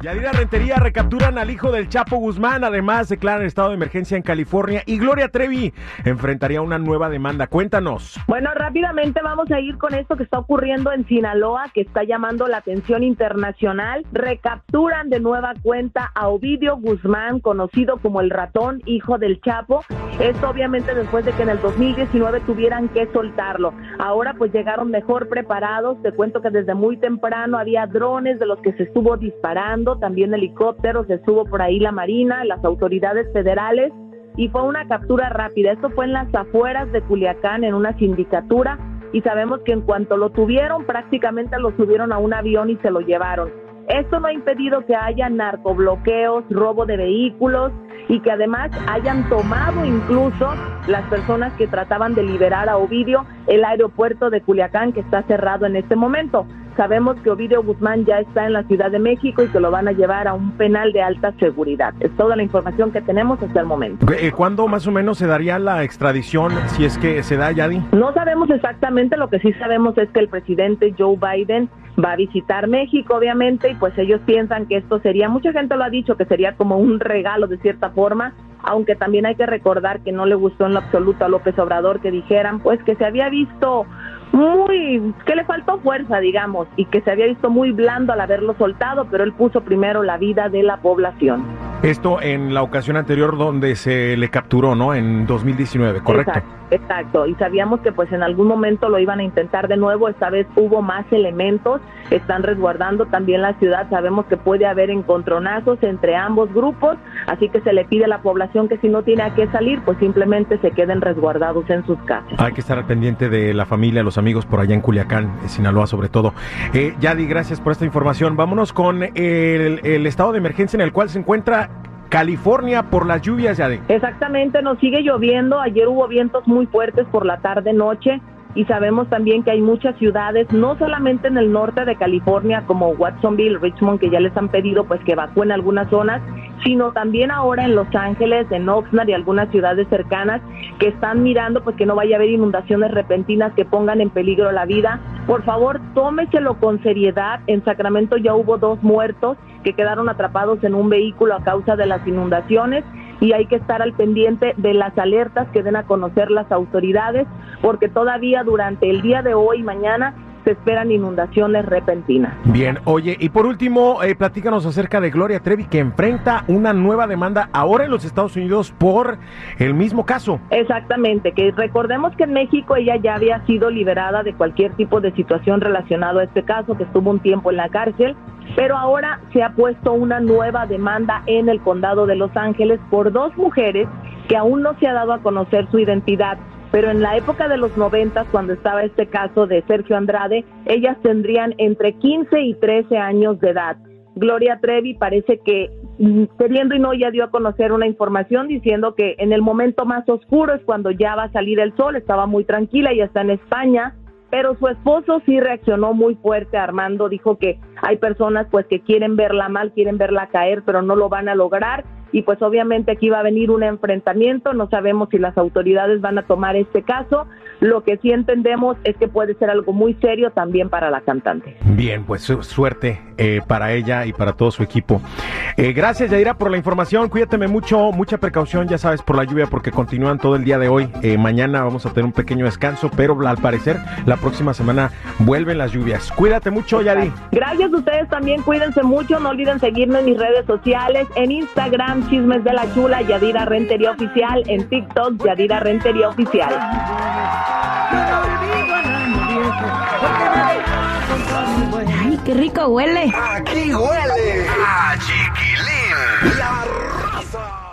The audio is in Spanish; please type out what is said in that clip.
Yadira Rentería recapturan al hijo del Chapo Guzmán, además declaran estado de emergencia en California y Gloria Trevi enfrentaría una nueva demanda. Cuéntanos. Bueno, rápidamente vamos a ir con esto que está ocurriendo en Sinaloa, que está llamando la atención internacional. Recapturan de nueva cuenta a Ovidio Guzmán, conocido como el ratón, hijo del Chapo. Esto obviamente después de que en el 2019 tuvieran que soltarlo. Ahora pues llegaron mejor preparados. Te cuento que desde muy temprano había drones de los que se estuvo disparando también helicópteros, estuvo por ahí la Marina, las autoridades federales y fue una captura rápida. Esto fue en las afueras de Culiacán, en una sindicatura, y sabemos que en cuanto lo tuvieron, prácticamente lo subieron a un avión y se lo llevaron. Esto no ha impedido que haya narcobloqueos, robo de vehículos y que además hayan tomado incluso las personas que trataban de liberar a Ovidio el aeropuerto de Culiacán que está cerrado en este momento. Sabemos que Ovidio Guzmán ya está en la Ciudad de México y que lo van a llevar a un penal de alta seguridad. Es toda la información que tenemos hasta el momento. Eh, ¿Cuándo más o menos se daría la extradición si es que se da, Yadi? No sabemos exactamente, lo que sí sabemos es que el presidente Joe Biden va a visitar México, obviamente, y pues ellos piensan que esto sería, mucha gente lo ha dicho, que sería como un regalo de cierta forma, aunque también hay que recordar que no le gustó en lo absoluto a López Obrador que dijeran pues que se había visto muy, que le faltó fuerza, digamos, y que se había visto muy blando al haberlo soltado, pero él puso primero la vida de la población. Esto en la ocasión anterior donde se le capturó, ¿no? En 2019, ¿correcto? Exacto, y sabíamos que pues en algún momento lo iban a intentar de nuevo, esta vez hubo más elementos, están resguardando también la ciudad, sabemos que puede haber encontronazos entre ambos grupos, así que se le pide a la población que si no tiene a qué salir, pues simplemente se queden resguardados en sus casas. Hay que estar al pendiente de la familia, los amigos por allá en Culiacán, Sinaloa sobre todo. Eh, Yadi, gracias por esta información. Vámonos con el, el estado de emergencia en el cual se encuentra California por las lluvias, Yadi. Exactamente, nos sigue lloviendo. Ayer hubo vientos muy fuertes por la tarde-noche y sabemos también que hay muchas ciudades, no solamente en el norte de California como Watsonville, Richmond, que ya les han pedido pues que evacúen algunas zonas, sino también ahora en Los Ángeles, en Oxnard y algunas ciudades cercanas que están mirando pues que no vaya a haber inundaciones repentinas que pongan en peligro la vida. Por favor, tómeselo con seriedad. En Sacramento ya hubo dos muertos que quedaron atrapados en un vehículo a causa de las inundaciones y hay que estar al pendiente de las alertas que den a conocer las autoridades porque todavía durante el día de hoy y mañana se esperan inundaciones repentinas. Bien, oye, y por último, eh, platícanos acerca de Gloria Trevi, que enfrenta una nueva demanda ahora en los Estados Unidos por el mismo caso. Exactamente, que recordemos que en México ella ya había sido liberada de cualquier tipo de situación relacionada a este caso, que estuvo un tiempo en la cárcel, pero ahora se ha puesto una nueva demanda en el condado de Los Ángeles por dos mujeres que aún no se ha dado a conocer su identidad pero en la época de los noventas, cuando estaba este caso de Sergio Andrade, ellas tendrían entre 15 y 13 años de edad. Gloria Trevi parece que mm, queriendo y no ya dio a conocer una información diciendo que en el momento más oscuro es cuando ya va a salir el sol, estaba muy tranquila, y está en España, pero su esposo sí reaccionó muy fuerte, Armando dijo que hay personas pues que quieren verla mal, quieren verla caer, pero no lo van a lograr y pues obviamente aquí va a venir un enfrentamiento, no sabemos si las autoridades van a tomar este caso, lo que sí entendemos es que puede ser algo muy serio también para la cantante. Bien, pues suerte eh, para ella y para todo su equipo. Eh, gracias Yaira por la información, cuídateme mucho, mucha precaución, ya sabes, por la lluvia porque continúan todo el día de hoy, eh, mañana vamos a tener un pequeño descanso, pero al parecer la próxima semana vuelven las lluvias. Cuídate mucho, Yari. Gracias a ustedes también, cuídense mucho, no olviden seguirme en mis redes sociales, en Instagram, Chismes de la Chula, Yadira Rentería Oficial, en TikTok, Yadira Rentería Oficial. ¡Qué rico huele! ¡Aquí huele! ¡A chiquilín! ¡La raza!